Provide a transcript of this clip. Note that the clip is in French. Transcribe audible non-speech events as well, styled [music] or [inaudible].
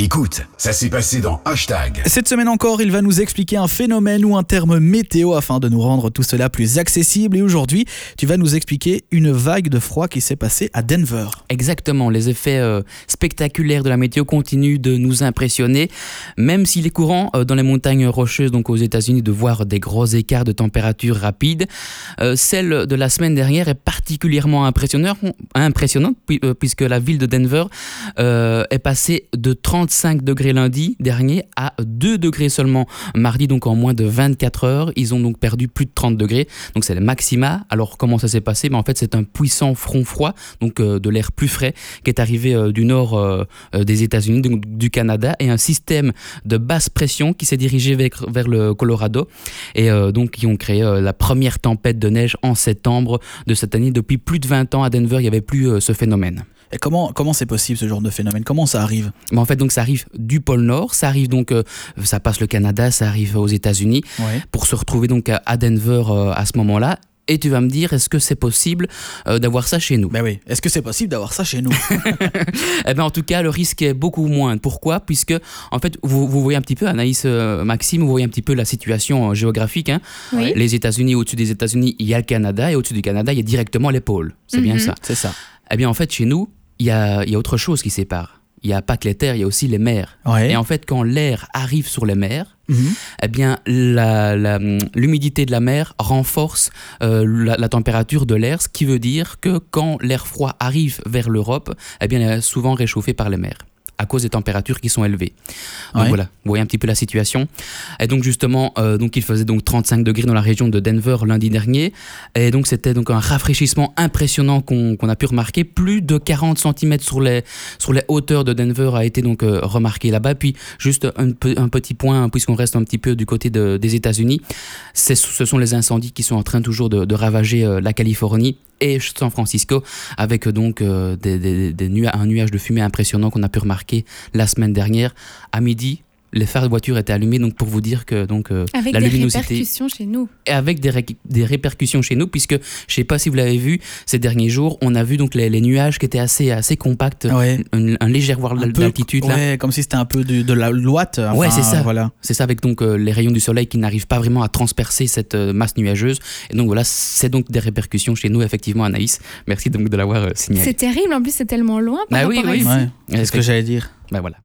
Écoute, ça s'est passé dans Hashtag. Cette semaine encore, il va nous expliquer un phénomène ou un terme météo afin de nous rendre tout cela plus accessible. Et aujourd'hui, tu vas nous expliquer une vague de froid qui s'est passée à Denver. Exactement, les effets euh, spectaculaires de la météo continuent de nous impressionner, même s'il est courant euh, dans les montagnes rocheuses, donc aux États-Unis, de voir des gros écarts de température rapides. Euh, celle de la semaine dernière est particulièrement impressionnante, impressionnante puisque la ville de Denver est passée de 30 5 degrés lundi dernier à 2 degrés seulement mardi, donc en moins de 24 heures. Ils ont donc perdu plus de 30 degrés. Donc c'est le maxima. Alors comment ça s'est passé? Mais En fait, c'est un puissant front froid, donc euh, de l'air plus frais, qui est arrivé euh, du nord euh, des États-Unis, donc du Canada, et un système de basse pression qui s'est dirigé vers, vers, le Colorado, et donc qui ont créé la première tempête de neige en septembre de cette année. Depuis plus de 20 ans à Denver, il n'y avait plus ce phénomène. Et comment comment c'est possible ce genre de phénomène? Comment ça arrive? En fait, donc ça arrive du pôle Nord, ça arrive donc, euh, ça passe le Canada, ça arrive aux États-Unis, pour se retrouver donc à Denver euh, à ce moment-là. Et tu vas me dire, est-ce que c'est possible euh, d'avoir ça chez nous? Ben oui, est-ce que c'est possible d'avoir ça chez nous? [laughs] Eh ben en tout cas, le risque est beaucoup moindre. Pourquoi? Puisque, en fait, vous, vous, voyez un petit peu, Anaïs, Maxime, vous voyez un petit peu la situation géographique. Hein Les États-Unis, au-dessus des États-Unis, il y a le Canada, et au-dessus du Canada, il y a directement les pôles. C'est bien mhm. ça C'est ça. Eh bien, en fait, chez nous, il y a, y a autre chose qui sépare il n'y a pas que les terres, il y a aussi les mers. Et en fait, quand l'air arrive sur les mers, mhm. eh bien, l'humidité de la mer renforce euh, la, température de l'air, ce qui veut dire que quand l'air froid arrive vers l'Europe, eh bien, il est souvent réchauffé par les mers à cause des températures qui sont élevées. Donc voilà, vous voyez un petit peu la situation. Et donc justement, euh, donc il faisait donc 35 degrés dans la région de Denver lundi dernier. Et donc c'était donc un rafraîchissement impressionnant qu'on a pu remarquer. Plus de 40 cm sur les, sur les hauteurs de Denver a été donc euh, remarqué là-bas. Puis juste un, un, petit point, puisqu'on reste un petit peu du côté de, des États-Unis, ce sont les incendies qui sont en train toujours de, de ravager euh, la Californie et San Francisco, avec donc euh, des, un nuage de fumée impressionnant qu'on a pu remarquer la semaine dernière. À midi, les phares de voiture étaient allumés donc pour vous dire que donc euh, avec la des répercussions chez nous. Et avec des, des, répercussions chez nous puisque je sais pas si vous l'avez vu ces derniers jours on a vu donc les, nuages qui étaient assez assez compacts un, léger voire d'altitude ouais, comme si c'était un peu de, de la loite ouais c'est ça. voilà. C'est ça avec donc euh, les rayons du soleil qui n'arrivent pas vraiment à transpercer cette euh, masse nuageuse. Et donc voilà c'est donc des répercussions chez nous effectivement Anaïs. Merci donc de l'avoir signalé. C'est terrible. En plus c'est tellement loin par bah oui, oui. c'est ce que j'allais dire. Ben voilà